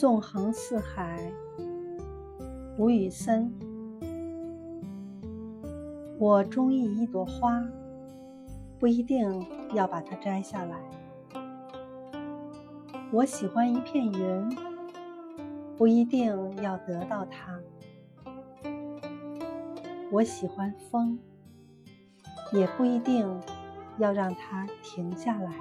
纵横四海，吴宇森。我中意一朵花，不一定要把它摘下来。我喜欢一片云，不一定要得到它。我喜欢风，也不一定要让它停下来。